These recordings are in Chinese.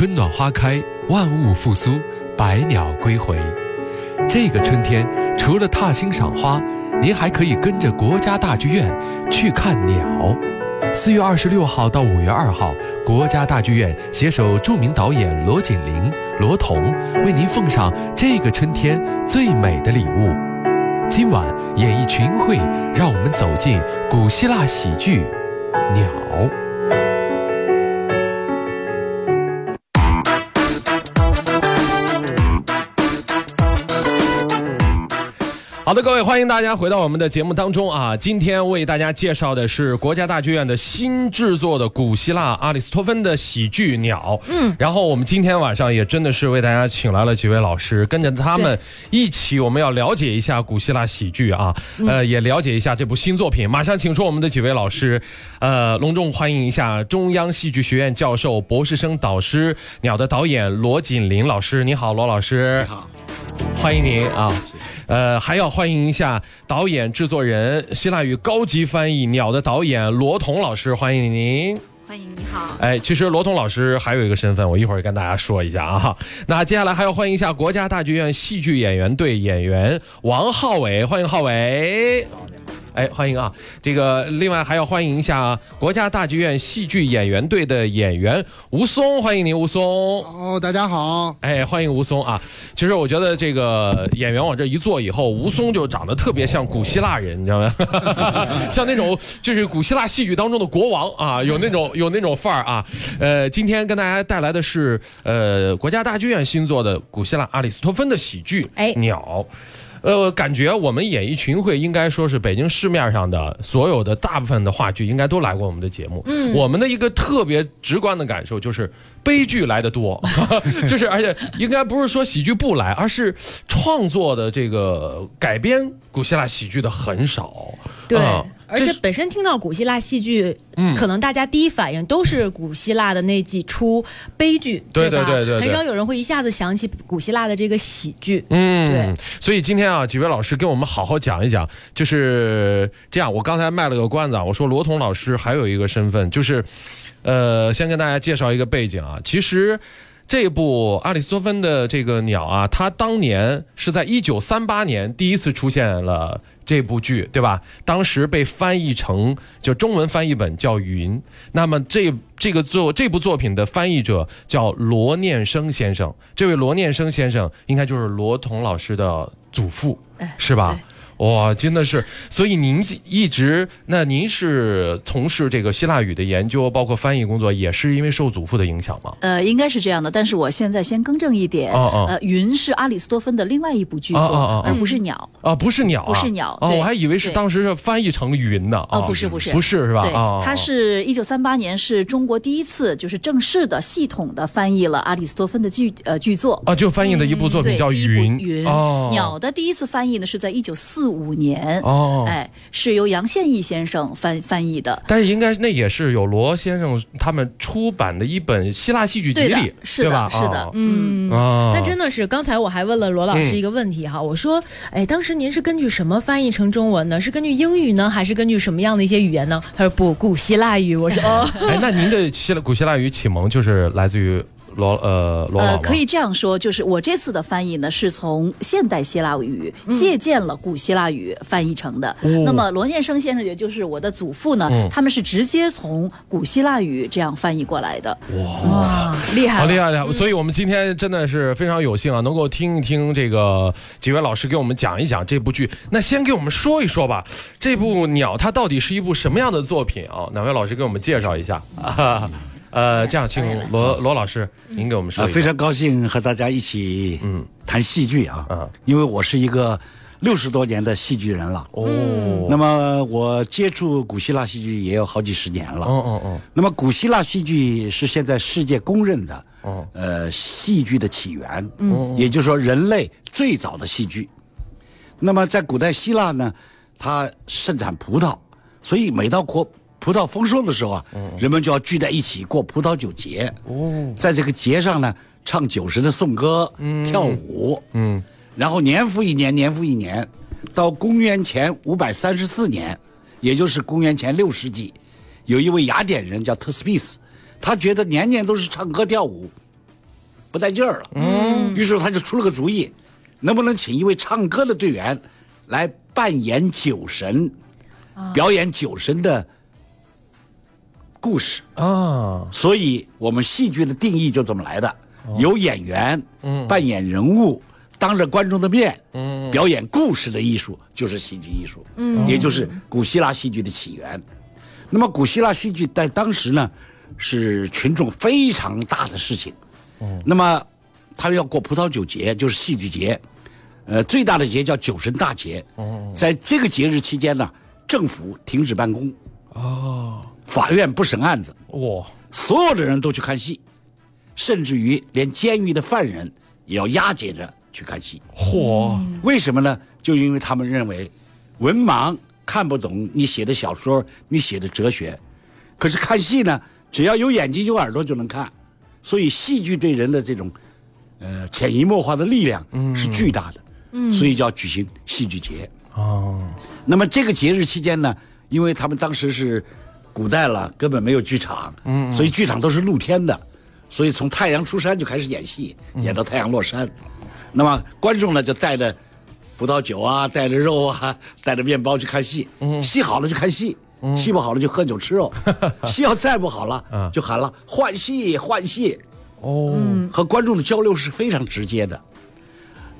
春暖花开，万物复苏，百鸟归回。这个春天，除了踏青赏花，您还可以跟着国家大剧院去看鸟。四月二十六号到五月二号，国家大剧院携手著名导演罗锦麟、罗彤，为您奉上这个春天最美的礼物。今晚演艺群会，让我们走进古希腊喜剧《鸟》。好的，各位，欢迎大家回到我们的节目当中啊！今天为大家介绍的是国家大剧院的新制作的古希腊阿里斯托芬的喜剧《鸟》。嗯，然后我们今天晚上也真的是为大家请来了几位老师，跟着他们一起，我们要了解一下古希腊喜剧啊，呃，也了解一下这部新作品。马上请出我们的几位老师，呃，隆重欢迎一下中央戏剧学院教授、博士生导师《鸟》的导演罗锦林老师。你好，罗老师。你好，欢迎您啊。呃，还要欢迎一下导演、制作人、希腊语高级翻译《鸟》的导演罗彤老师，欢迎您。欢迎你好。哎，其实罗彤老师还有一个身份，我一会儿跟大家说一下啊。那接下来还要欢迎一下国家大剧院戏剧演员队演员王浩伟，欢迎浩伟。哎，欢迎啊！这个另外还要欢迎一下国家大剧院戏剧演员队的演员吴松，欢迎您，吴松。哦，大家好。哎，欢迎吴松啊！其实我觉得这个演员往这一坐以后，吴松就长得特别像古希腊人，你知道吗？像那种就是古希腊戏剧当中的国王啊，有那种 有那种范儿啊。呃，今天跟大家带来的是呃国家大剧院新作的古希腊阿里斯托芬的喜剧《哎鸟》。呃，感觉我们演艺群会应该说是北京市面上的所有的大部分的话剧应该都来过我们的节目。嗯，我们的一个特别直观的感受就是悲剧来的多，就是而且应该不是说喜剧不来，而是创作的这个改编古希腊喜剧的很少。对，嗯而且本身听到古希腊戏剧，嗯可能大家第一反应都是古希腊的那几出悲剧，对吧？对对对对很少有人会一下子想起古希腊的这个喜剧。嗯对，所以今天啊，几位老师跟我们好好讲一讲，就是这样。我刚才卖了个关子啊，我说罗彤老师还有一个身份，就是，呃，先跟大家介绍一个背景啊。其实这部阿里斯托芬的这个鸟啊，它当年是在一九三八年第一次出现了。这部剧对吧？当时被翻译成就中文翻译本叫《云》，那么这这个作这部作品的翻译者叫罗念生先生。这位罗念生先生应该就是罗彤老师的祖父，哎是吧？哇，真的是，所以您一直，那您是从事这个希腊语的研究，包括翻译工作，也是因为受祖父的影响吗？呃，应该是这样的，但是我现在先更正一点，哦哦呃，云是阿里斯多芬的另外一部剧作，而不是鸟。啊，不是鸟、啊，不是鸟哦，对我还以为是当时是翻译成云呢。哦不是不是不是是吧？对哦，它是一九三八年是中国第一次就是正式的系统的翻译了阿里斯多芬的剧呃剧作。啊，就翻译的一部作品叫《云》云哦，鸟的第一次翻译呢是在一九四五年，哦，哎，是由杨宪益先生翻翻译的。但是应该那也是有罗先生他们出版的一本希腊戏剧集里，是对吧？的，是的哦，嗯。啊，但真的是，刚才我还问了罗老师一个问题哈，我说，哎，当时您是根据什么翻译成中文呢？是根据英语呢，还是根据什么样的一些语言呢？他说不，古希腊语。我说哦，哎，那您的希腊古希腊语启蒙就是来自于罗呃罗呃，可以这样说，就是我这次的翻译呢，是从现代希腊语嗯借鉴了古希腊语翻译成的。那么罗念生先生，也就是我的祖父呢，嗯他们是直接从古希腊语这样翻译过来的。哇，厉害！好厉害厉害！所以我们今天真的是非常有幸啊，能够听一听这个几位老师给我们讲一讲这部剧。那先给我们说一说吧，这部《鸟》它到底是一部什么样的作品啊？哪位老师给我们介绍一下啊？呃，这样，请罗罗老师您给我们说啊，一下。非常高兴和大家一起嗯谈戏剧啊，嗯因为我是一个六十多年的戏剧人了。哦，那么我接触古希腊戏剧也有好几十年了。哦哦哦那么古希腊戏剧是现在世界公认的，哦呃，戏剧的起源，嗯，也就是说人类最早的戏剧。那么在古代希腊呢，它盛产葡萄，所以每到过葡萄丰收的时候啊，人们就要聚在一起过葡萄酒节。哦，在这个节上呢，唱酒神的颂歌，跳舞，嗯。然后年复一年，年复一年，到公元前五百三十四年，也就是公元前六世纪，有一位雅典人叫特斯庇斯，他觉得年年都是唱歌跳舞，不带劲儿了。嗯，于是他就出了个主意，能不能请一位唱歌的队员来扮演酒神，表演酒神的故事。啊，所以我们戏剧的定义就这么来的：有演员扮演人物，当着观众的面表演故事的艺术，就是戏剧艺术，也就是古希腊戏剧的起源。那么，古希腊戏剧在当时呢，是群众非常大的事情。那么，他们要过葡萄酒节，就是戏剧节。呃，最大的节叫酒神大节。在这个节日期间呢，政府停止办公，哦，法院不审案子，哇，所有的人都去看戏，甚至于连监狱的犯人也要押解着去看戏。嚯，为什么呢？就因为他们认为，文盲看不懂你写的小说，你写的哲学，可是看戏呢，只要有眼睛有耳朵就能看，所以戏剧对人的这种，呃，潜移默化的力量是巨大的，嗯，所以就要举行戏剧节。哦，那么这个节日期间呢，因为他们当时是古代了，根本没有剧场，嗯，所以剧场都是露天的，所以从太阳出山就开始演戏，演到太阳落山。那么观众呢就带着葡萄酒啊，带着肉啊，带着面包去看戏，戏好了就看戏。戏不好了就喝酒吃肉，戏要再不好了，就喊了换戏换戏，哦，和观众的交流是非常直接的。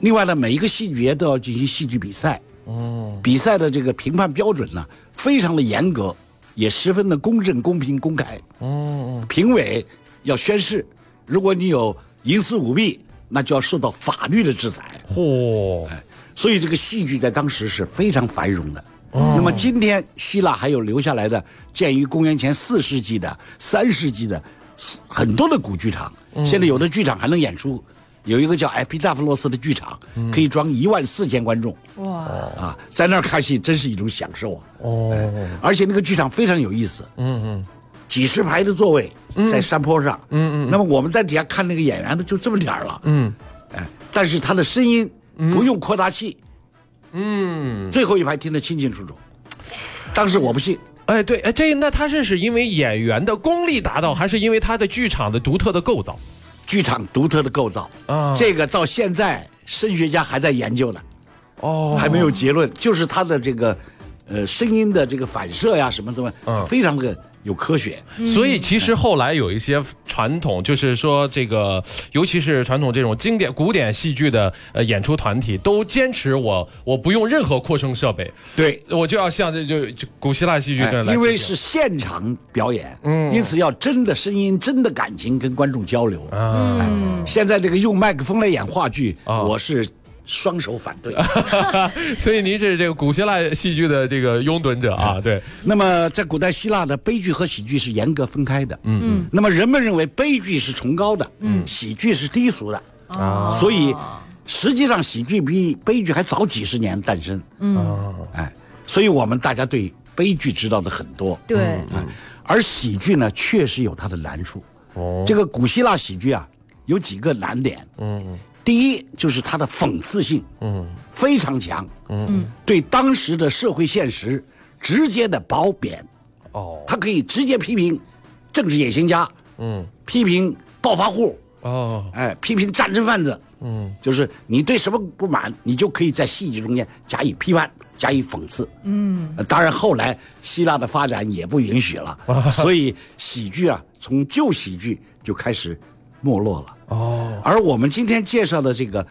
另外呢，每一个戏剧节都要进行戏剧比赛，哦，比赛的这个评判标准呢，非常的严格，也十分的公正、公平、公开。嗯，评委要宣誓，如果你有营私舞弊，那就要受到法律的制裁。嚯，所以这个戏剧在当时是非常繁荣的。那么今天希腊还有留下来的，建于公元前四世纪的、三世纪的很多的古剧场，现在有的剧场还能演出。有一个叫埃皮大夫洛斯的剧场，可以装一万四千观众。哇，啊，在那儿看戏真是一种享受啊！哦，而且那个剧场非常有意思，嗯嗯，几十排的座位在山坡上，嗯嗯那么我们在底下看那个演员的就这么点儿了，嗯。哎，但是他的声音不用扩大器，嗯，最后一排听得清清楚楚。当时我不信，哎对，哎这那他这是因为演员的功力达到，还是因为他的剧场的独特的构造剧场独特的构造，啊？这个到现在声学家还在研究呢，哦还没有结论。就是它的这个，呃，声音的这个反射呀，什么什么，嗯非常的有科学。所以其实后来有一些传统，就是说这个，尤其是传统这种经典古典戏剧的呃演出团体，都坚持我我不用任何扩声设备，对，我就要像这就就古希腊戏剧哎这样。来因为是现场表演，嗯。因此要真的声音、真的感情跟观众交流。啊，现在这个用麦克风来演话剧，啊。我是双手反对。所以您是这个古希腊戏剧的这个拥趸者啊，对，那么在古代希腊的悲剧和喜剧是严格分开的。嗯嗯。那么人们认为悲剧是崇高的，嗯，喜剧是低俗的，啊所以实际上喜剧比悲剧还早几十年诞生。嗯哎，所以我们大家对悲剧知道的很多，对，哎，而喜剧呢确实有它的难处。哦，这个古希腊喜剧啊，有几个难点。嗯第一就是它的讽刺性嗯非常强，嗯对当时的社会现实直接的褒贬，哦它可以直接批评政治野心家，嗯批评暴发户，哦哎，批评战争贩子。嗯就是你对什么不满，你就可以在戏剧中间加以批判，加以讽刺。嗯，当然后来希腊的发展也不允许了，所以喜剧啊，从旧喜剧就开始没落了。哦而我们今天介绍的这个，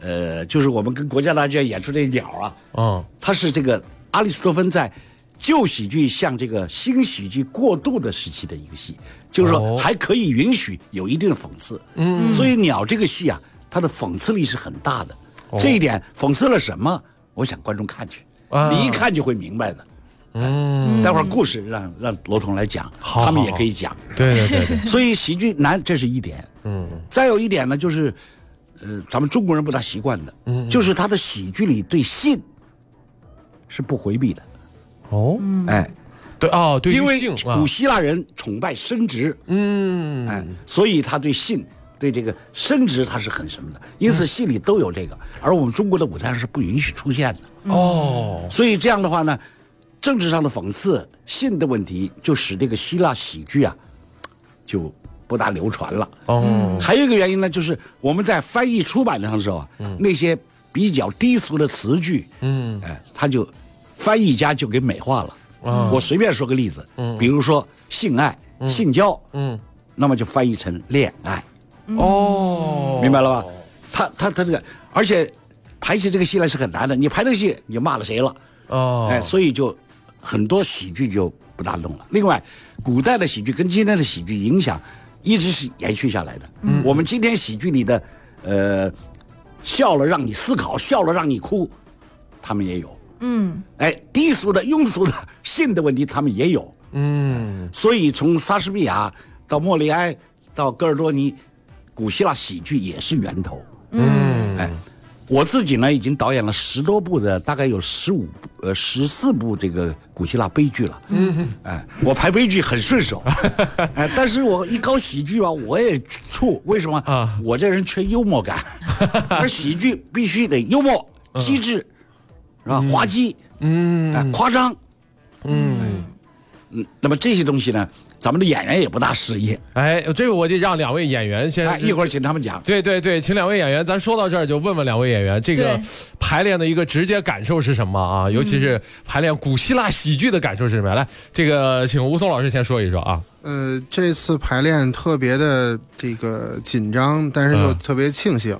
呃，就是我们跟国家大剧院演出这鸟啊，哦它是这个阿里斯托芬在旧喜剧向这个新喜剧过渡的时期的一个戏，就是哦说还可以允许有一定的讽刺。嗯，所以鸟这个戏啊，它的讽刺力是很大的。这一点讽刺了什么？我想观众看去，啊你一看就会明白的。嗯，待会儿故事让让罗彤来讲，好他们也可以讲。对对对对，所以喜剧难，这是一点。嗯。再有一点呢，就是，呃，咱们中国人不大习惯的，嗯就是他的喜剧里对性是不回避的，哦。哎，对哦对因为古希腊人崇拜生殖，嗯。哎，所以他对性。对这个生殖他是很什么的，因此戏里都有这个，而我们中国的舞台上是不允许出现的。哦。所以这样的话呢，政治上的讽刺、性的问题，就使这个希腊喜剧啊，就不大流传了。哦，还有一个原因呢，就是我们在翻译出版的时候啊，那些比较低俗的词句，嗯。哎，他就翻译家就给美化了。啊我随便说个例子，嗯。比如说性爱、性交，嗯，那么就翻译成恋爱，哦，明白了吧？他他他这个，而且排戏这个戏呢是很难的，你排这个戏你就骂了谁了？哦，哎，所以就很多喜剧就不大弄了。另外，古代的喜剧跟今天的喜剧影响一直是延续下来的。嗯，我们今天喜剧里的，呃，笑了让你思考，笑了让你哭，他们也有。嗯，哎，低俗的、庸俗的性的问题，他们也有。嗯所以从莎士比亚到莫里埃到戈尔多尼，古希腊喜剧也是源头。嗯，哎，我自己呢已经导演了十多部的，大概有十五呃十四部这个古希腊悲剧了。嗯，哎，我拍悲剧很顺手，哎，但是我一搞喜剧吧，我也怵，为什么？啊。我这人缺幽默感，而喜剧必须得幽默、机智，是吧？滑稽，嗯。哎，夸张，嗯，嗯，那么这些东西呢，咱们的演员也不大适应。哎，这个我就让两位演员先哎，一会儿请他们讲。对对对，请两位演员，咱说到这儿就问问两位演员，这个排练的一个直接感受是什么啊？尤其是排练古希腊喜剧的感受是什么？来，这个请吴松老师先说一说啊。呃，这次排练特别的这个紧张，但是又嗯特别庆幸，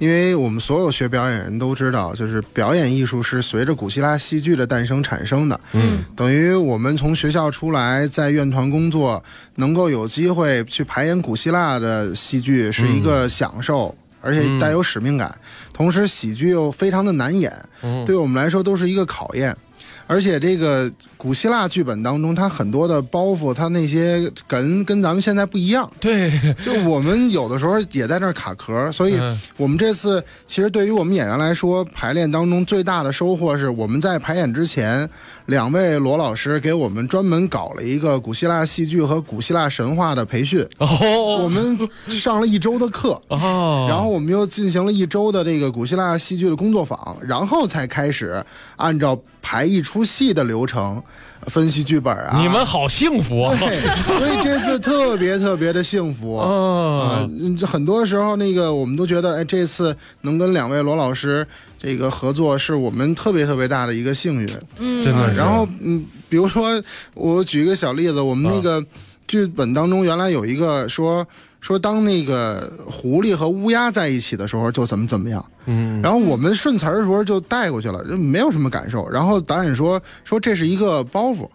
因为我们所有学表演人都知道，就是表演艺术是随着古希腊戏剧的诞生产生的。嗯，等于我们从学校出来，在院团工作，能够有机会去排演古希腊的戏剧，是一个享受，而且带有使命感。同时，喜剧又非常的难演，嗯对我们来说都是一个考验。而且这个古希腊剧本当中，它很多的包袱，它那些梗跟咱们现在不一样。对，就我们有的时候也在那儿卡壳，所以嗯我们这次其实对于我们演员来说，排练当中最大的收获是我们在排演之前，两位罗老师给我们专门搞了一个古希腊戏剧和古希腊神话的培训，我哦们上了一周的课。哦，然后我们又进行了一周的这个古希腊戏剧的工作坊，然后才开始按照排一出戏的流程分析剧本啊。你们好幸福啊！对，所以这次特别特别的幸福。啊 哦，，嗯很多时候那个我们都觉得，哎，这次能跟两位罗老师这个合作，是我们特别特别大的一个幸运。啊真的。然后嗯，比如说我举一个小例子，我们那个剧本当中原来有一个说说当那个狐狸和乌鸦在一起的时候就怎么怎么样，嗯，然后我们顺词儿的时候就带过去了，就没有什么感受。然后导演说说这是一个包袱。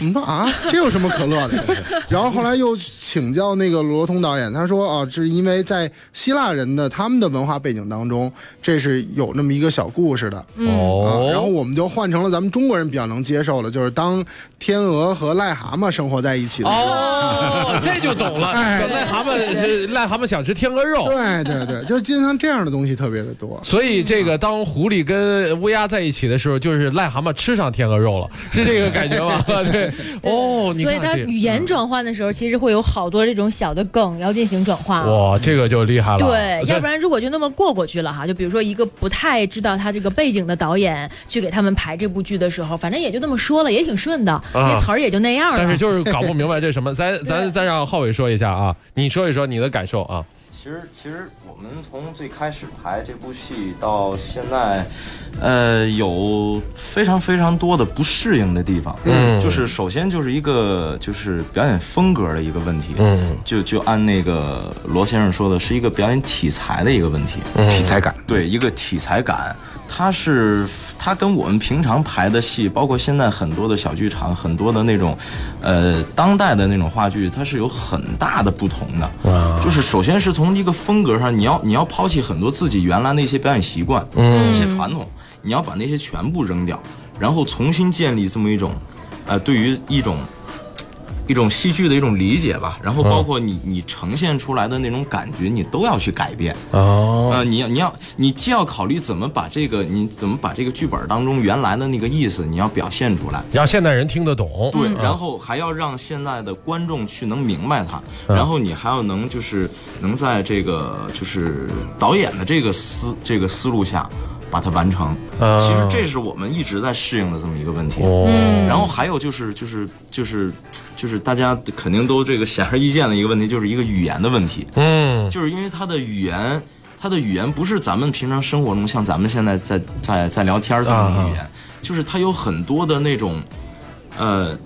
我们说啊，这有什么可乐的？然后后来又请教那个罗通导演，他说啊，这是因为在希腊人的他们的文化背景当中，这是有那么一个小故事的。啊，哦，然后我们就换成了咱们中国人比较能接受的，就是当天鹅和癞蛤蟆生活在一起的时候。哦，这就懂了。哎癞蛤蟆，是癞蛤蟆想吃天鹅肉。对对对，就经常这样的东西特别的多。所以这个当狐狸跟乌鸦在一起的时候，就是癞蛤蟆吃上天鹅肉了，是这个感觉吗？对，哦，所以看这它语言转换的时候，其实会有好多这种小的梗要进行转化。哇，这个就厉害了。对，要不然然如果就那么过过去了哈，就比如说一个不太知道他这个背景的导演去给他们排这部剧的时候，反正也就那么说了，也挺顺的，那词儿也就那样了。但是就是搞不明白这什么，咱 咱咱让浩伟说一下啊，你说一说你的感受啊。其实，其实我们从最开始排这部戏到现在，呃，有非常非常多的不适应的地方。嗯就是首先就是一个就是表演风格的一个问题。嗯就就按那个罗先生说的，是一个表演题材的一个问题。嗯题材感。对，一个题材感，它是它跟我们平常排的戏，包括现在很多的小剧场，很多的那种，呃，当代的那种话剧，它是有很大的不同的。哇就是首先是从一个风格上，你要你要抛弃很多自己原来的一些表演习惯，嗯一些传统，你要把那些全部扔掉，然后重新建立这么一种，呃，对于一种。一种戏剧的一种理解吧，然后包括你你呈现出来的那种感觉，你都要去改变。哦呃，你要你要你既要考虑怎么把这个你怎么把这个剧本当中原来的那个意思你要表现出来，让现代人听得懂。对，嗯然后还要让现在的观众去能明白它，然后你还要能就是能在这个就是导演的这个思这个思路下。把它完成。啊其实这是我们一直在适应的这么一个问题。哦，然后还有就是就是就是就是大家肯定都这个显而易见的一个问题，就是一个语言的问题。嗯就是因为它的语言，它的语言不是咱们平常生活中像咱们现在在在在聊天儿这么的语言，就是它有很多的那种，呃，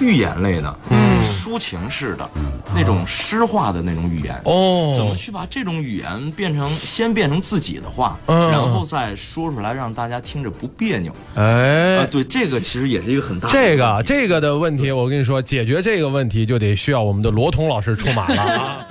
寓言类的，嗯，抒情式的，那种诗化的那种语言。哦，怎么去把这种语言变成先变成自己的话，嗯然后再说出来，让大家听着不别扭？哎啊，。对，这个其实也是一个很大的这个这个的问题，我跟你说，解决这个问题就得需要我们的罗彤老师出马了啊。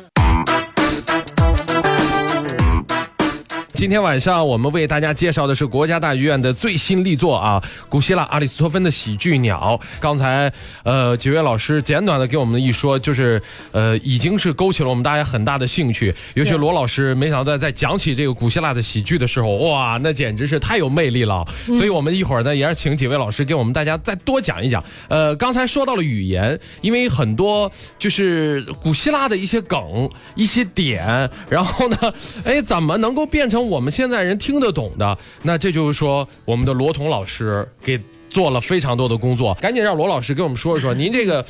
今天晚上我们为大家介绍的是国家大剧院的最新力作啊，古希腊阿里斯托芬的喜剧《鸟》。刚才呃几位老师简短的给我们一说，就是呃已经是勾起了我们大家很大的兴趣。尤其罗老师，没想到在讲起这个古希腊的喜剧的时候，哇，那简直是太有魅力了。所以我们一会儿呢，也是请几位老师给我们大家再多讲一讲。呃，刚才说到了语言，因为很多就是古希腊的一些梗、一些点，然后呢，哎，怎么能够变成我我们现在人听得懂的？那这就是说，我们的罗彤老师给做了非常多的工作。赶紧让罗老师给我们说一说，您这个，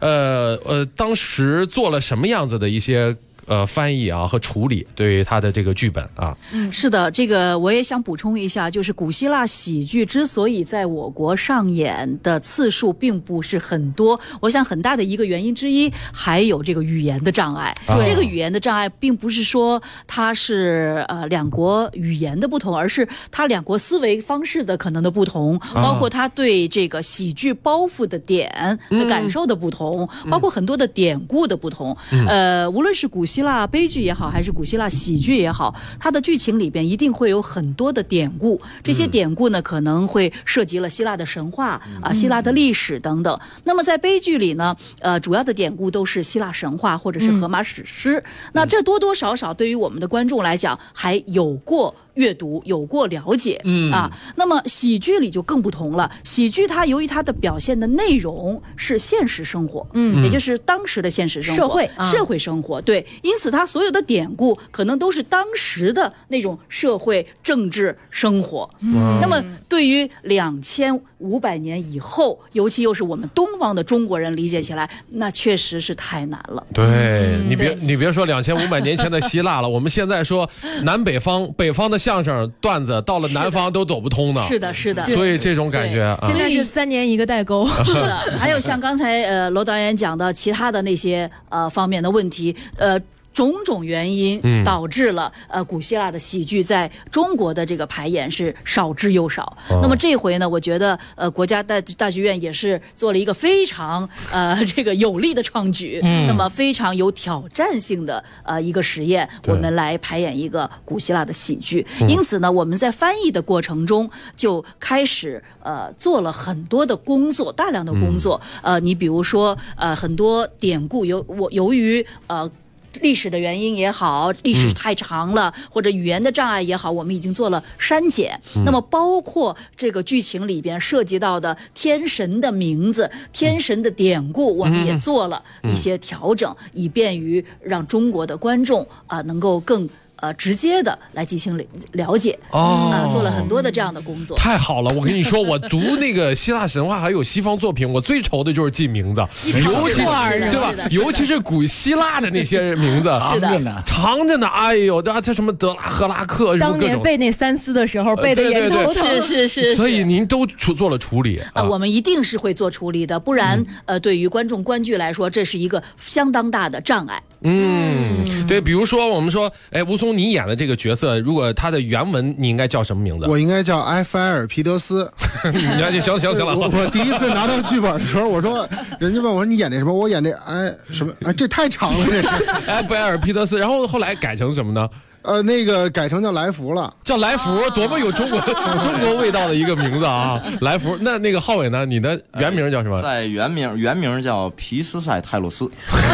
呃呃，当时做了什么样子的一些。呃，翻译啊和处理对于他的这个剧本啊，嗯是的，这个我也想补充一下，就是古希腊喜剧之所以在我国上演的次数并不是很多，我想很大的一个原因之一还有这个语言的障碍。对这个语言的障碍并不是说它是呃两国语言的不同，而是它两国思维方式的可能的不同，包括它对这个喜剧包袱的点的感受的不同，包括很多的典故的不同。呃，无论是古希腊悲剧也好，还是古希腊喜剧也好，它的剧情里边一定会有很多的典故。这些典故呢，可能会涉及了希腊的神话啊、希腊的历史等等。那么在悲剧里呢，呃，主要的典故都是希腊神话或者是荷马史诗。那这多多少少对于我们的观众来讲，还有过。阅读有过了解，嗯啊，那么喜剧里就更不同了。喜剧它由于它的表现的内容是现实生活，嗯，也就是当时的现实生活、社会啊社会生活，对，因此它所有的典故可能都是当时的那种社会政治生活。那么对于两千五百年以后，尤其又是我们东方的中国人理解起来，那确实是太难了。对你别对你别说两千五百年前的希腊了，我们现在说南北方，北方的相声段子到了南方都走不通呢。是的，是的，所以这种感觉啊，现在是三年一个代沟。是的，还有像刚才呃罗导演讲的其他的那些呃方面的问题，呃。种种原因嗯导致了、呃古希腊的喜剧在中国的这个排演是少之又少。哦那么这回呢，我觉得呃国家大大剧院也是做了一个非常呃 这个有力的创举，那么非常有挑战性的呃一个实验，我们来排演一个古希腊的喜剧。因此呢，我们在翻译的过程中就开始呃做了很多的工作，大量的工作。呃，你比如说呃很多典故由我由于呃。历史的原因也好，历史太长了，或者语言的障碍也好，我们已经做了删减。那么，包括这个剧情里边涉及到的天神的名字、天神的典故，我们也做了一些调整，以便于让中国的观众啊、能够更呃直接的来进行了了解。哦啊、做了很多的这样的工作。太好了！我跟你说，我读那个希腊神话还有西方作品，我最愁的就是记名字，尤其串儿的对吧？尤其是古希腊的那些名字，是的长着呢。长着呢。哎呦，这这什么德拉赫拉克，当。年背那三思的时候，背的也对对对头疼。是是是，所以您都处做了处理啊，我们一定是会做处理的，不然、呃，对于观众观剧来说，这是一个相当大的障碍。嗯，对，比如说我们说，哎，吴松你演的这个角色，如果他的原文你应该叫什么名字？我应该叫埃菲尔皮德斯。你看，行行行了，我我第一次拿到剧本的时候，我说，人家问我说你演这什么？我演这哎什么？哎，这太长了，这是。埃菲尔皮德斯，然后后来改成什么呢？呃，那个改成叫来福了。叫来福，多么有中国 中国味道的一个名字啊！来福，那那个浩伟呢？你的原名叫什么？在原名原名叫皮斯塞泰洛斯，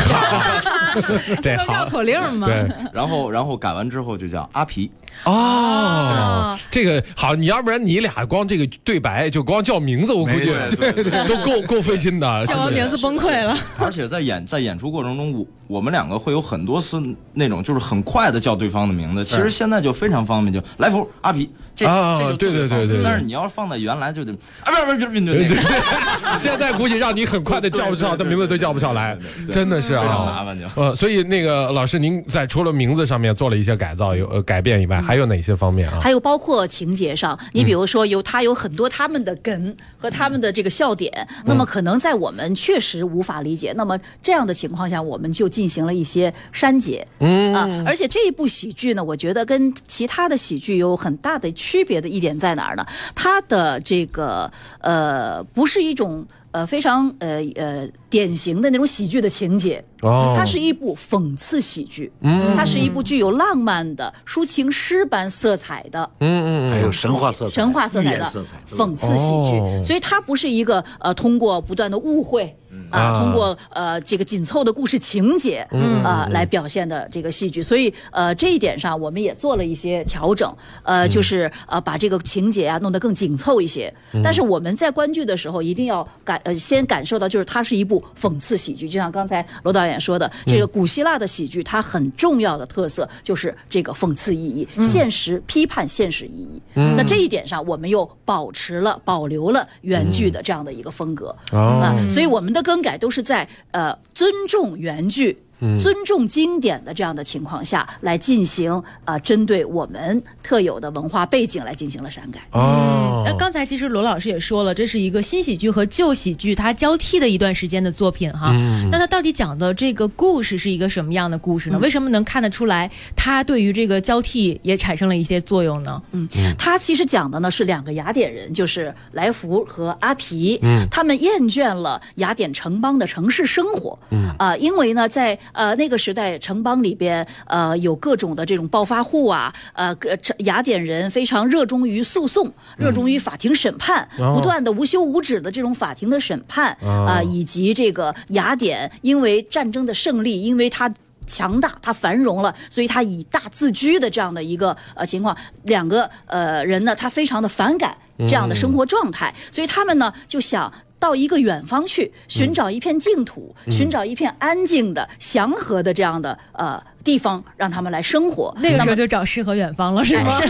这 绕好口令嘛。对然后然后改完之后就叫阿皮，哦，这个好，你要不然你俩光这个对白就光叫名字，我估计对对对。都够够费劲的。叫完名字崩溃了。而且在演在演出过程中，我我们两个会有很多次那种就是很快的叫对方的名字。其实现在就非常方便，就来福、阿皮，这啊这就对对对对对但是你要是放在原来就得啊，不是不是不是对对对，现在估计让你很快的叫不上，他名字都叫不上来，真的是非常啊。麻烦就。呃，所以那个老师，您在除了名字上面做了一些改造、有呃改变以外，还有哪些方面啊？还有包括情节上，你比如说有他有很多他们的梗和他们的这个笑点，那么可能在我们确实无法理解。那么这样的情况下，我们就进行了一些删减。嗯啊，而且这一部喜剧呢，我觉得跟其他的喜剧有很大的区别的一点在哪儿呢？它的这个呃，不是一种。呃，非常呃呃典型的那种喜剧的情节，哦它是一部讽刺喜剧，嗯，它是一部具有浪漫的抒情诗般色彩的，嗯嗯还有神话色彩、神话色彩的寓言色彩，对吧讽刺喜剧，哦所以它不是一个呃通过不断的误会。啊，啊。通过呃这个紧凑的故事情节，嗯。啊来表现的这个戏剧，所以呃这一点上我们也做了一些调整，呃就是呃把这个情节啊弄得更紧凑一些。但是我们在观剧的时候一定要感呃先感受到，就是它是一部讽刺喜剧，就像刚才罗导演说的，这个古希腊的喜剧它很重要的特色就是这个讽刺意义，现实批判现实意义。那这一点上，我们又保持了保留了原剧的这样的一个风格。哦。啊，所以我们的更改都是在呃尊重原句。尊重经典的这样的情况下来进行啊、呃针对我们特有的文化背景来进行了删改。哦。那刚才其实罗老师也说了，这是一个新喜剧和旧喜剧它交替的一段时间的作品哈。那它到底讲的这个故事是一个什么样的故事呢？为什么能看得出来它对于这个交替也产生了一些作用呢？嗯，它其实讲的呢是两个雅典人，就是来福和阿皮，他们厌倦了雅典城邦的城市生活，啊、因为呢，在呃那个时代城邦里边，呃有各种的这种暴发户啊，呃雅典人非常热衷于诉讼，热衷于法庭审判，不断的无休无止的这种法庭的审判啊、以及这个雅典因为战争的胜利，因为它强大，它繁荣了，所以它以大自居的这样的一个呃情况，两个呃人呢，他非常的反感这样的生活状态，所以他们呢就想。到一个远方去寻找一片净土，寻找一片安静的、祥和的这样的呃地方，让他们来生活。那个时候就找诗和远方了，是吗？是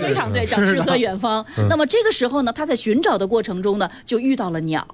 非常 对，找诗和远方。那么这个时候呢，他在寻找的过程中呢，就遇到了鸟，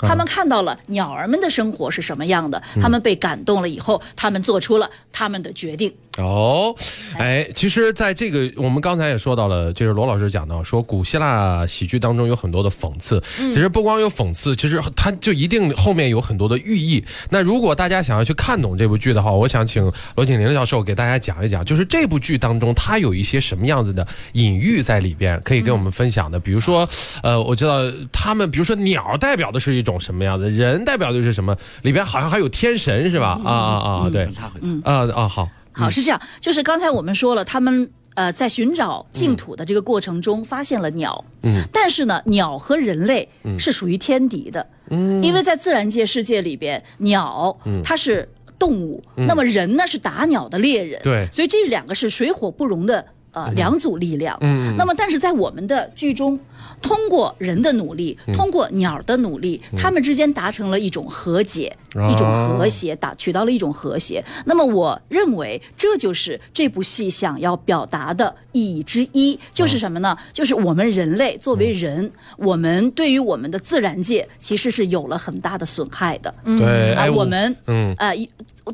他们看到了鸟儿们的生活是什么样的，他们被感动了以后，他们做出了他们的决定。哦，哎，其实，在这个我们刚才也说到了，就是罗老师讲到说，古希腊喜剧当中有很多的讽刺。其实不光有讽刺，其实它就一定后面有很多的寓意。那如果大家想要去看懂这部剧的话，我想请罗景玲教授给大家讲一讲，就是这部剧当中它有一些什么样子的隐喻在里边，可以跟我们分享的。比如说，呃，我知道他们，比如说鸟代表的是一种什么样的，人代表的是什么，里边好像还有天神是吧？啊啊啊，对，啊啊好。好，是这样，就是刚才我们说了，他们呃在寻找净土的这个过程中发现了鸟，嗯，但是呢，鸟和人类是属于天敌的，嗯，因为在自然界世界里边，鸟它是动物，那么人呢是打鸟的猎人，对所以这两个是水火不容的。呃，两组力量。嗯，那么但是在我们的剧中，通过人的努力，通过鸟的努力，他们之间达成了一种和解，一种和谐，达取到了一种和谐。那么我认为这就是这部戏想要表达的意义之一，就是什么呢？就是我们人类作为人，我们对于我们的自然界其实是有了很大的损害的。对，啊，哎，我们嗯呃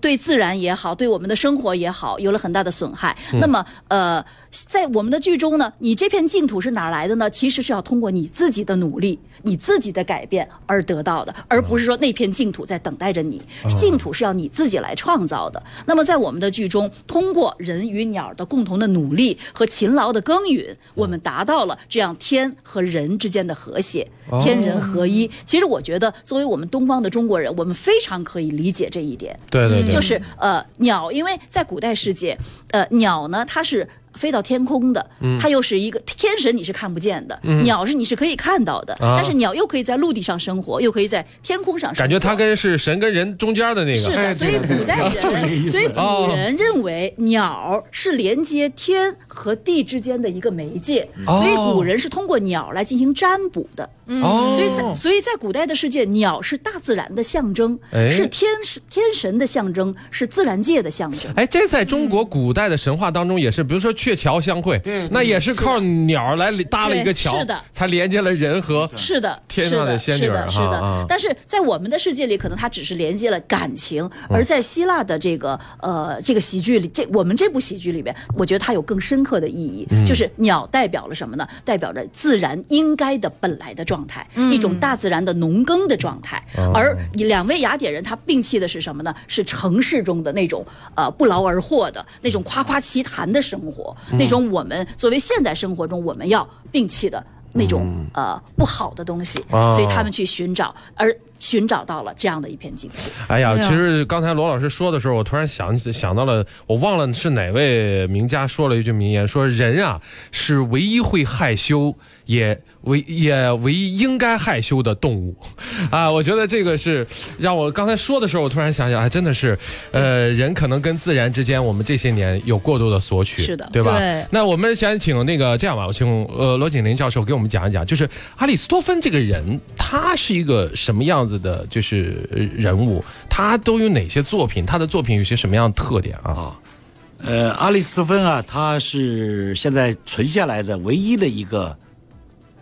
对自然也好，对我们的生活也好，有了很大的损害。那么呃，在我们的剧中呢，你这片净土是哪儿来的呢？其实是要通过你自己的努力、你自己的改变而得到的，而不是说那片净土在等待着你。净土是要你自己来创造的。那么在我们的剧中，通过人与鸟的共同的努力和勤劳的耕耘，我们达到了这样天和人之间的和谐，天人合一。其实我觉得，作为我们东方的中国人，我们非常可以理解这一点。对对对，就是呃鸟，因为在古代世界，呃鸟呢它是飞到天空的，嗯它又是一个天神，你是看不见的，鸟是你是可以看到的，啊但是鸟又可以在陆地上生活，又可以在天空上生活。感觉它跟是神跟人中间的那个。是的，哎所以古代人，所以哦古人认为鸟是连接天和地之间的一个媒介，哦所以古人是通过鸟来进行占卜的。哦，所以在所以在古代的世界，鸟是大自然的象征，哎。是天神天神的象征，是自然界的象征。哎，这在中国古代的神话当中也是，比如说鹊桥相会，对对那也是靠鸟来搭了一个桥，是的。才连接了人和是的，天上的仙女儿是的，是的，是哈啊。但是在我们的世界里，可能它只是连接了感情，嗯而在希腊的这个呃这个喜剧里，这我们这部喜剧里边，我觉得它有更深刻的意义，嗯就是鸟代表了什么呢？代表着自然应该的本来的状态，一种大自然的农耕的状态。哦而两位雅典人，他摒弃的是什么呢？是城市中的那种呃不劳而获的那种夸夸其谈的生活，嗯那种我们作为现代生活中我们要摒弃的。那种嗯。呃不好的东西，哦所以他们去寻找，而寻找到了这样的一片净土。哎呀，哎呀。其实刚才罗老师说的时候，我突然想起想到了，我忘了是哪位名家说了一句名言，说人啊是唯一会害羞，也唯也唯一应该害羞的动物，啊，我觉得这个是让我刚才说的时候，我突然想想，还真的是，呃，人可能跟自然之间，我们这些年有过多的索取，是的。对吧？对。那我们先请那个这样吧，我请呃罗景林教授给我们讲一讲，就是阿里斯托芬这个人，他是一个什么样子的，就是呃人物，他都有哪些作品，他的作品有些什么样的特点啊？呃，阿里斯托芬啊，他是现在存下来的唯一的一个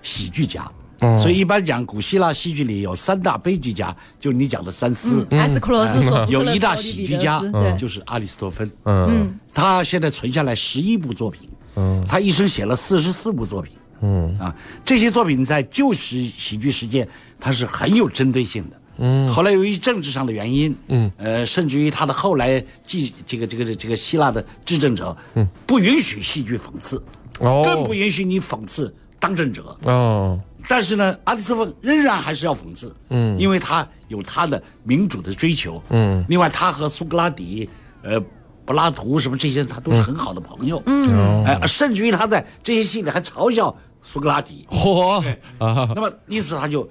喜剧家。所以一般讲，古希腊戏剧里有三大悲剧家，就是你讲的三思。埃斯克罗斯、有一大喜剧家就是阿里斯托芬。嗯。他现在存下来十一部作品，嗯。他一生写了四十四部作品。嗯。啊。这些作品在旧时喜剧世界，它是很有针对性的。嗯。后来由于政治上的原因，嗯，呃，甚至于他的后来继这个这个这个希腊的执政者，嗯，不允许戏剧讽刺，哦。更不允许你讽刺当政者。哦。但是呢，阿里斯托芬仍然还是要讽刺，嗯，因为他有他的民主的追求，嗯。另外，他和苏格拉底、呃柏拉图什么这些，他都是很好的朋友，嗯，哦。哎，甚至于他在这些戏里还嘲笑苏格拉底，嚯。啊那么因此他就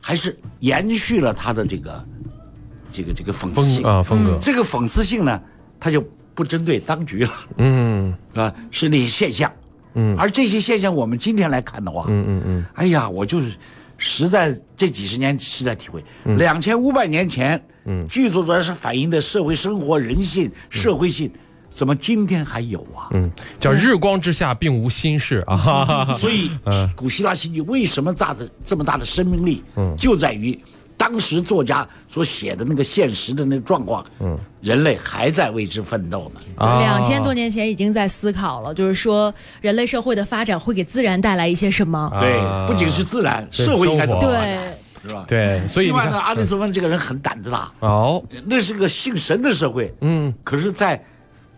还是延续了他的这个这个这个讽刺性。啊风格。这个讽刺性呢，他就不针对当局了，嗯。是吧？是那些现象，嗯，而这些现象我们今天来看的话，嗯嗯嗯。哎呀，我就是实在这几十年实在体会，两千五百年前，嗯，剧作主要是反映的社会生活、人性、社会性，怎么今天还有啊？嗯，叫日光之下并无新事啊。哈哈哈所以古希腊戏剧为什么大的这么大的生命力，就在于当时作家所写的那个现实的那个状况，嗯，人类还在为之奋斗呢。啊。两千多年前已经在思考了，就是说人类社会的发展会给自然带来一些什么？对啊，不仅是自然，社会应该怎么发展，是吧？对，所以另外呢，阿里斯托芬这个人很胆子大，哦。那是个信神的社会，嗯。可是，在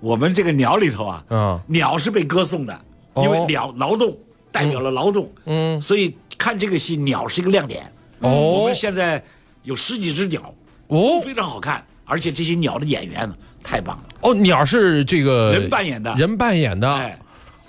我们这个鸟里头啊，嗯。鸟是被歌颂的，哦因为鸟劳动代表了劳动，嗯。所以看这个戏，鸟是一个亮点。我哦们现在有十几只鸟，哦。非常好看，而且这些鸟的演员太棒了，哦，鸟是这个人扮演的，人扮演的。哎，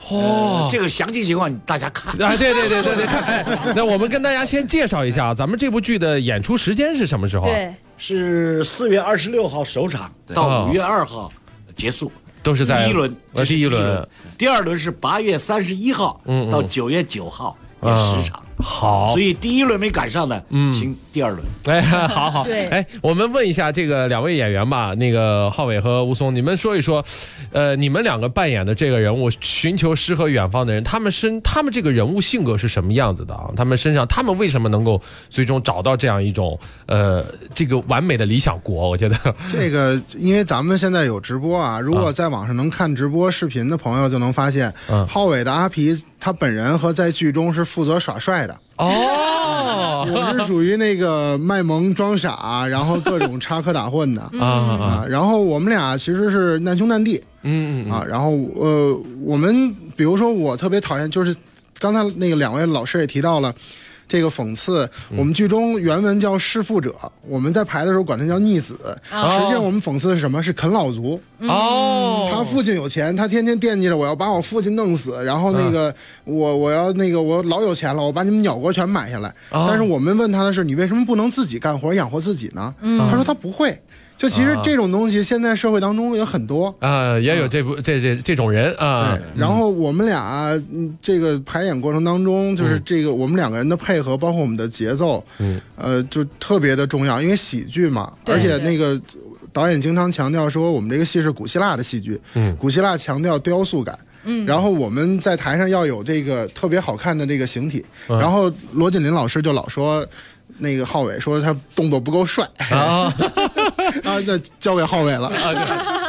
哦。呃。这个详细情况大家看。啊，对对对对对，看，哎那我们跟大家先介绍一下，咱们这部剧的演出时间是什么时候？，对，是四月二十六号首场到五月二号结束，都是在第一轮，呃，这是第一轮，，第二轮是八月三十一号嗯嗯。到九月九号演十场，好，所以第一轮没赶上的，嗯。请第二轮。哎，好好，对。哎，我们问一下这个两位演员吧，那个浩伟和吴松，你们说一说，呃，你们两个扮演的这个人物，寻求诗和远方的人，他们身，他们这个人物性格是什么样子的啊？他们身上，他们为什么能够最终找到这样一种，呃，这个完美的理想国？我觉得，这个，因为咱们现在有直播啊，如啊。果在网上能看直播视频的朋友就能发现，嗯。浩伟的阿皮他本人和在剧中是负责耍帅的，哦，我是属于那个卖萌装傻，然后各种插科打诨的 啊。然后我们俩其实是难兄难弟嗯嗯啊。然后呃，我们比如说我特别讨厌，就是刚才那个两位老师也提到了。这个讽刺。我们剧中原文叫弑父者，我们在排的时候管他叫逆子。实际上我们讽刺的是什么？是啃老族。哦，他父亲有钱，他天天惦记着我要把我父亲弄死，然后那个我我要那个我老有钱了，我把你们鸟国全买下来。但是我们问他的是，你为什么不能自己干活养活自己呢？他说他不会。就其实这种东西，现在社会当中有很多。啊，也有这部这这这种人啊。对，然后我们俩这个排演过程当中，就是这个我们两个人的配合，包括我们的节奏，嗯，呃，就特别的重要，因为喜剧嘛，而且那个导演经常强调说，我们这个戏是古希腊的戏剧，嗯，古希腊强调雕塑感，嗯，然后我们在台上要有这个特别好看的这个形体，然后罗锦林老师就老说。那个浩伟说他动作不够帅。啊，啊，那交给浩伟了。啊，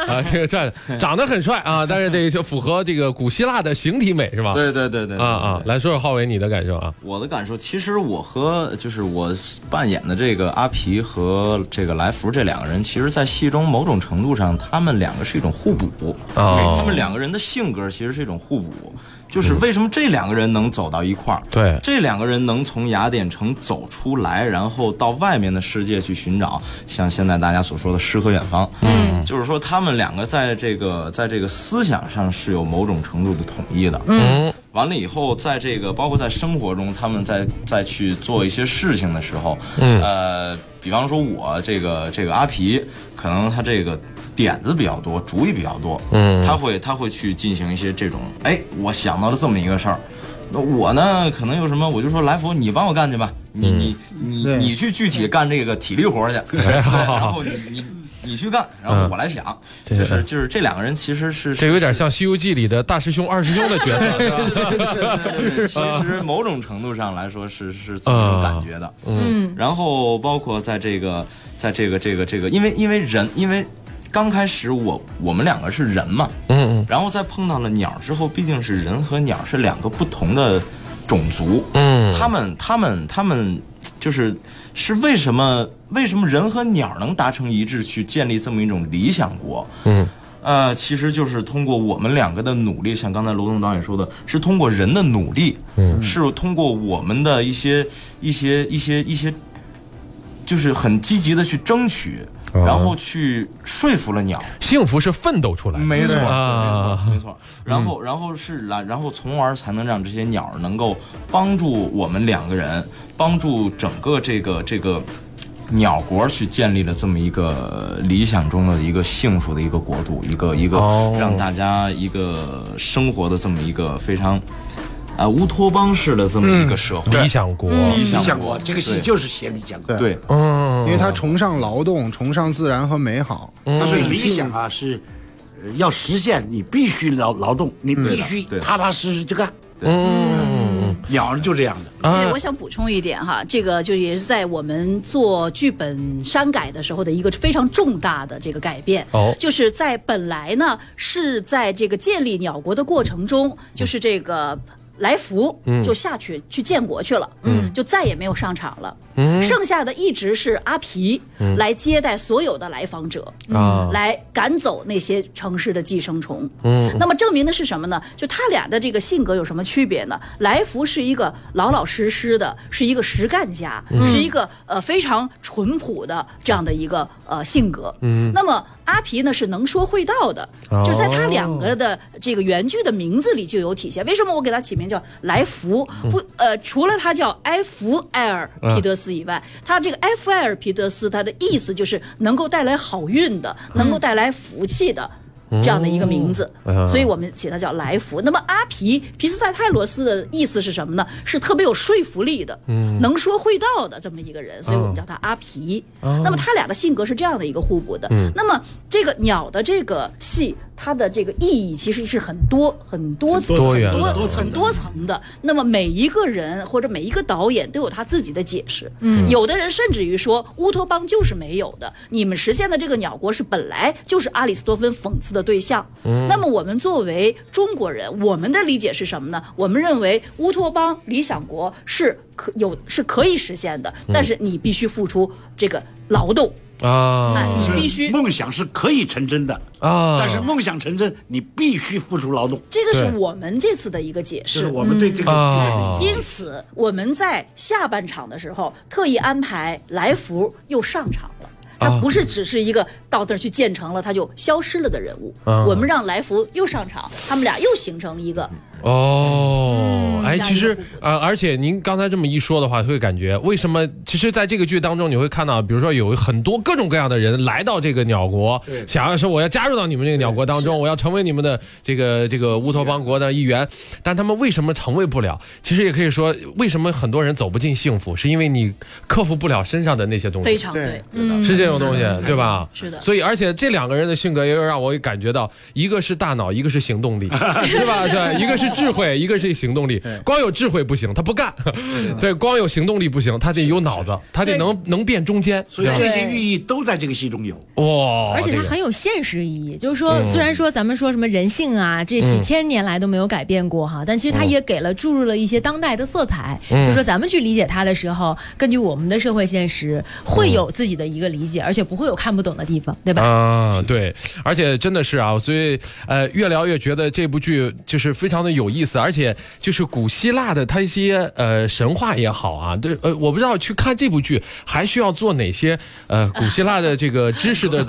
啊，这个站长得很帅啊，但是这个就符合这个古希腊的形体美是吧？对对对对啊啊，来说说浩伟你的感受啊。我的感受，其实我和就是我扮演的这个阿皮和这个来福这两个人，其实，在戏中某种程度上，他们两个是一种互补。啊，他们两个人的性格其实是一种互补。就是为什么这两个人能走到一块儿？对，这两个人能从雅典城走出来，然后到外面的世界去寻找，像现在大家所说的诗和远方。嗯，就是说他们两个在这个在这个思想上是有某种程度的统一的。嗯，完了以后，在这个包括在生活中，他们在在去做一些事情的时候，嗯，呃，比方说我这个这个阿皮，可能他这个。点子比较多，主意比较多，嗯，他会他会去进行一些这种，哎，我想到了这么一个事儿，那我呢，可能有什么，我就说来福，你帮我干去吧，你你你你去具体干这个体力活去，然后你你你去干，然后我来想，就是就是这两个人其实是这有点像《西游记》里的大师兄二师兄的角色，其实某种程度上来说是是这么种感觉的，嗯，然后包括在这个在这个这个这个，因为因为人因为。刚开始我我们两个是人嘛，嗯嗯，然后再碰到了鸟之后，毕竟是人和鸟是两个不同的种族，嗯，他们他们他们就是是为什么为什么人和鸟能达成一致去建立这么一种理想国？嗯，呃，其实就是通过我们两个的努力，像刚才罗东导演说的，是通过人的努力，嗯，是通过我们的一些一些一些一些，就是很积极的去争取。然后去说服了鸟，幸福是奋斗出来的，没错，没错，没错。然后，然后是来，然后从而才能让这些鸟能够帮助我们两个人，帮助整个这个这个鸟国去建立了这么一个理想中的一个幸福的一个国度，一个一个让大家一个生活的这么一个非常。啊，乌托邦式的这么一个社会，理想国，理想国，这个戏就是写理想国。对，嗯，因为他崇尚劳动，崇尚自然和美好。他说理想啊，是要实现，你必须劳劳动，你必须踏踏实实去干。嗯，鸟就这样的。哎，我想补充一点哈，这个就也是在我们做剧本删改的时候的一个非常重大的这个改变。哦，就是在本来呢是在这个建立鸟国的过程中，就是这个。来福就下去去建国去了，嗯，就再也没有上场了。嗯，剩下的一直是阿皮来接待所有的来访者，啊，来赶走那些城市的寄生虫。嗯，那么证明的是什么呢？就他俩的这个性格有什么区别呢？来福是一个老老实实的，是一个实干家，是一个呃非常淳朴的这样的一个呃性格。嗯，那么。阿皮呢是能说会道的，就在他两个的这个原句的名字里就有体现。为什么我给他起名叫来福？不，呃，除了他叫埃弗埃尔皮德斯以外，他这个埃弗埃尔皮德斯，他的意思就是能够带来好运的，能够带来福气的。这样的一个名字，所以我们起它叫来福。那么阿皮皮斯塞泰罗斯的意思是什么呢？是特别有说服力的，能说会道的这么一个人，所以我们叫他阿皮。那么他俩的性格是这样的一个互补的。那么这个鸟的这个戏。它的这个意义其实是很多很多层、很多很多层的。那么每一个人或者每一个导演都有他自己的解释。嗯，有的人甚至于说乌托邦就是没有的，你们实现的这个鸟国是本来就是阿里斯多芬讽刺的对象。嗯，那么我们作为中国人，我们的理解是什么呢？我们认为乌托邦理想国是可有是可以实现的，但是你必须付出这个劳动。啊啊，你必须梦想是可以成真的，啊！但是梦想成真，你必须付出劳动。这个是我们这次的一个解释这是。我们对这个。因此，我们在下半场的时候特意安排来福又上场了。他啊不是只是一个到那儿去建成了，他就消失了的人物。啊我们让来福又上场，他们俩又形成一个哦，哎，其实呃，而且您刚才这么一说的话，会感觉为什么？其实，在这个剧当中，你会看到，比如说有很多各种各样的人来到这个鸟国，想要说我要加入到你们这个鸟国当中，我要成为你们的这个这个乌托邦国的一员，但他们为什么成为不了？其实也可以说，为什么很多人走不进幸福，是因为你克服不了身上的那些东西。非常对对。是这种东西，对吧？是的所以，而且这两个人的性格也有让我感觉到，一个是大脑，一个是行动力，是吧？对，一个是智慧，一个是行动力。光有智慧不行，他不干；对，光有行动力不行，他得有脑子，他得能能变中间。所以这些寓意都在这个戏中有。哇，而且它很有现实意义，就是说，虽然说咱们说什么人性啊，这几千年来都没有改变过哈，但其实它也给了注入了一些当代的色彩。就是说咱们去理解它的时候，根据我们的社会现实，会有自己的一个理解，而且不会有看不懂的地方，对吧？啊，对，而且真的是啊，所以呃，越聊越觉得这部剧就是非常的有意思，而且就是古希腊的它一些呃神话也好啊，对呃，我不知道去看这部剧还需要做哪些呃 古希腊的这个知识的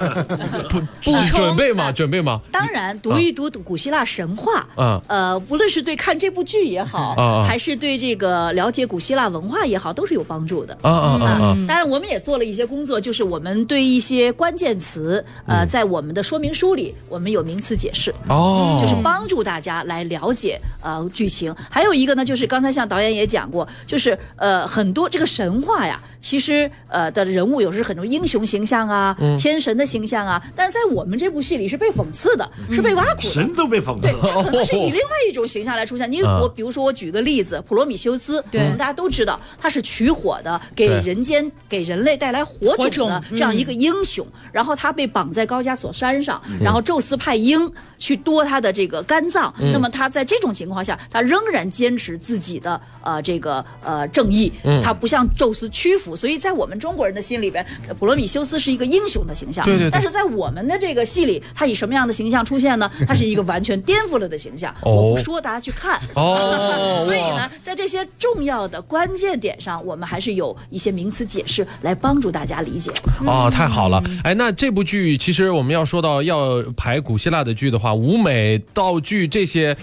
不不准备吗？准备吗？当然，读一读古希腊神话，啊呃，无论是对看这部剧也好，还是对这个了解古希腊文化也好，都是有帮助的。啊啊啊啊！当然，我们也做了一些工作，就是我们对一些关键词，嗯呃，在我们的说明书里，我们有名词解释。哦，就是帮助大家来了解呃剧情。还有一个呢，就是刚才像导演也讲过，就是呃很多这个神话呀，其实呃的人物有时很多英雄形象啊、嗯天神的形象啊，但是在我们这部戏里是被讽刺的，是被挖苦的。神都被讽刺了。可能是以 另外一种形象来出现。你啊我比如说，我举个例子，普罗米修斯，对我们大家都知道他是取火的，给人间给人类带来火火种的这样一个英雄。然后他被绑在高加索山上，然后宙斯派鹰去夺他的这个肝脏。那么他在这种情况下，他仍然坚持自己的呃这个呃正义，他不向宙斯屈服。所以在我们中国人的心里边，呃普罗米修斯是一个英雄的形象。对对对但是在我们的这个戏里，他以什么样的形象出现呢？他是一个完全颠覆了的形象。哦 我不说，大家去看。哦所以呢，在这些重要的关键点上，我们还是有一些名词解释来帮助大家理解。哦，太好了！哎，那这部剧其实我们要说到要排古希腊的剧的话，舞美、道具这些，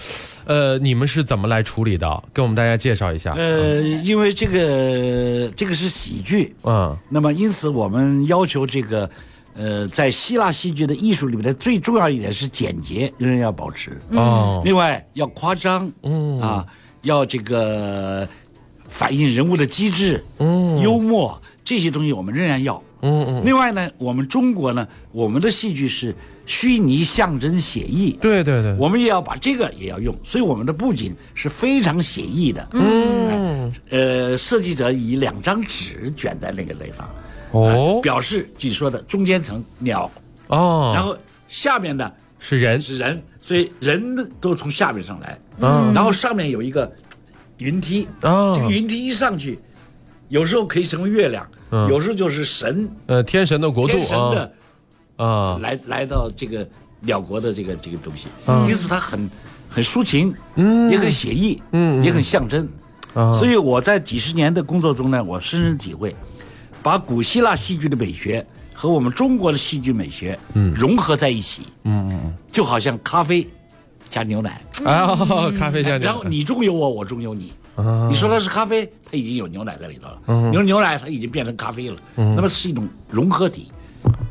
呃，你们是怎么来处理的？跟我们大家介绍一下。呃，因为这个这个是喜剧，嗯那么因此我们要求这个，呃，在希腊戏剧的艺术里面的最重要一点是简洁，仍然要保持。哦另外要夸张，嗯啊，要这个反映人物的机智，嗯，幽默这些东西我们仍然要。嗯嗯，另外呢，我们中国呢，我们的戏剧是虚拟、象征、写意，对对对，我们也要把这个也要用，所以我们的布景是非常写意的。嗯。呃，设计者以两张纸卷在那个地方，哦。表示你说的中间层鸟，哦，然后下面呢是人，是人，所以人都从下面上来，嗯。然后上面有一个云梯，啊这个云梯一上去，有时候可以成为月亮，嗯。有时候就是神呃天神的国度天神的啊。啊。来来到这个鸟国的这个这个东西，嗯。因此它很很抒情，嗯。也很写意，嗯嗯。也很象征。啊，所以我在几十年的工作中呢，我深深体会，把古希腊戏剧的美学和我们中国的戏剧美学，融合在一起，嗯嗯，就好像咖啡加牛奶，啊咖啡加牛奶。然后你中有我，我中有你。啊。你说它是咖啡，它已经有牛奶在里头了；嗯。你说牛奶，它已经变成咖啡了。那么是一种融合体，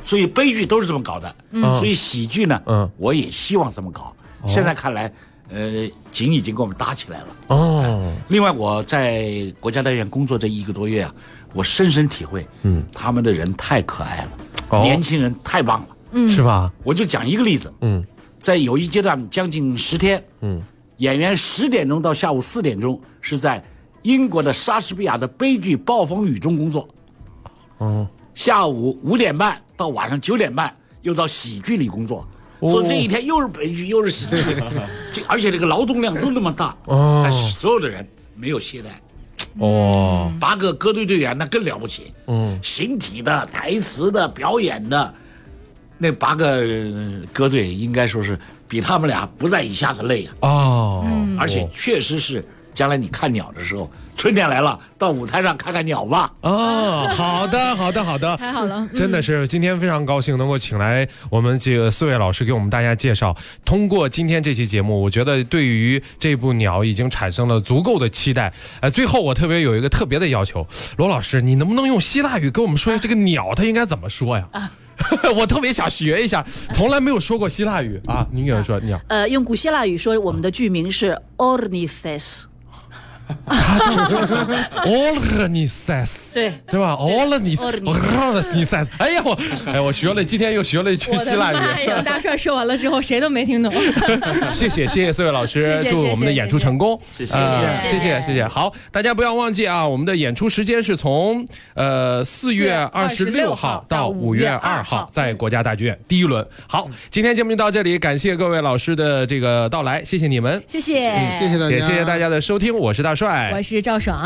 所以悲剧都是这么搞的。所以喜剧呢，嗯。我也希望这么搞。现在看来，呃，景已经给我们搭起来了。哦。另外，我在国家大剧院工作这一个多月啊，我深深体会，嗯，他们的人太可爱了，哦。年轻人太棒了。嗯。是吧？我就讲一个例子，嗯。在有一阶段将近十天，嗯，演员十点钟到下午四点钟是在英国的莎士比亚的悲剧《暴风雨》中工作，哦下午五点半到晚上九点半又到喜剧里工作，哦。所以这一天又是悲剧又是喜剧，这而且这个劳动量都那么大，哦。但是所有的人没有懈怠，哦，八个歌队队员那更了不起，嗯，形体的、台词的、表演的，那八个呃歌队应该说是比他们俩不在一下子累啊，哦，而且确实是将来你看鸟的时候，春天来了，到舞台上看看鸟吧。哦，好的，好的，好的，太好了，真的是今天非常高兴能够请来我们这个四位老师给我们大家介绍。通过今天这期节目，我觉得对于这部鸟已经产生了足够的期待。呃，最后我特别有一个特别的要求，罗老师，你能不能用希腊语跟我们说一下这个鸟它应该怎么说呀？我特别想学一下，从来没有说过希腊语啊！您给我说鸟，呃，用古希腊语说，我们的剧名是 Ornithes。Ornithes，对，对吧？Ornithes，Ornithes 哎呀，我哎，我学了，今天又学了一句希腊妈呀！语。大帅说完了之后，谁都没听懂。谢谢谢谢四位老师祝我们的演出成功。谢谢呃谢谢谢谢谢谢。好，大家不要忘记啊，我们的演出时间是从呃四月二十六号到五月二号，在国家大剧院第一轮。好，今天节目就到这里，感谢各位老师的这个到来，谢谢你们，谢谢，谢谢大家，也谢谢大家的收听，我是大我是赵爽。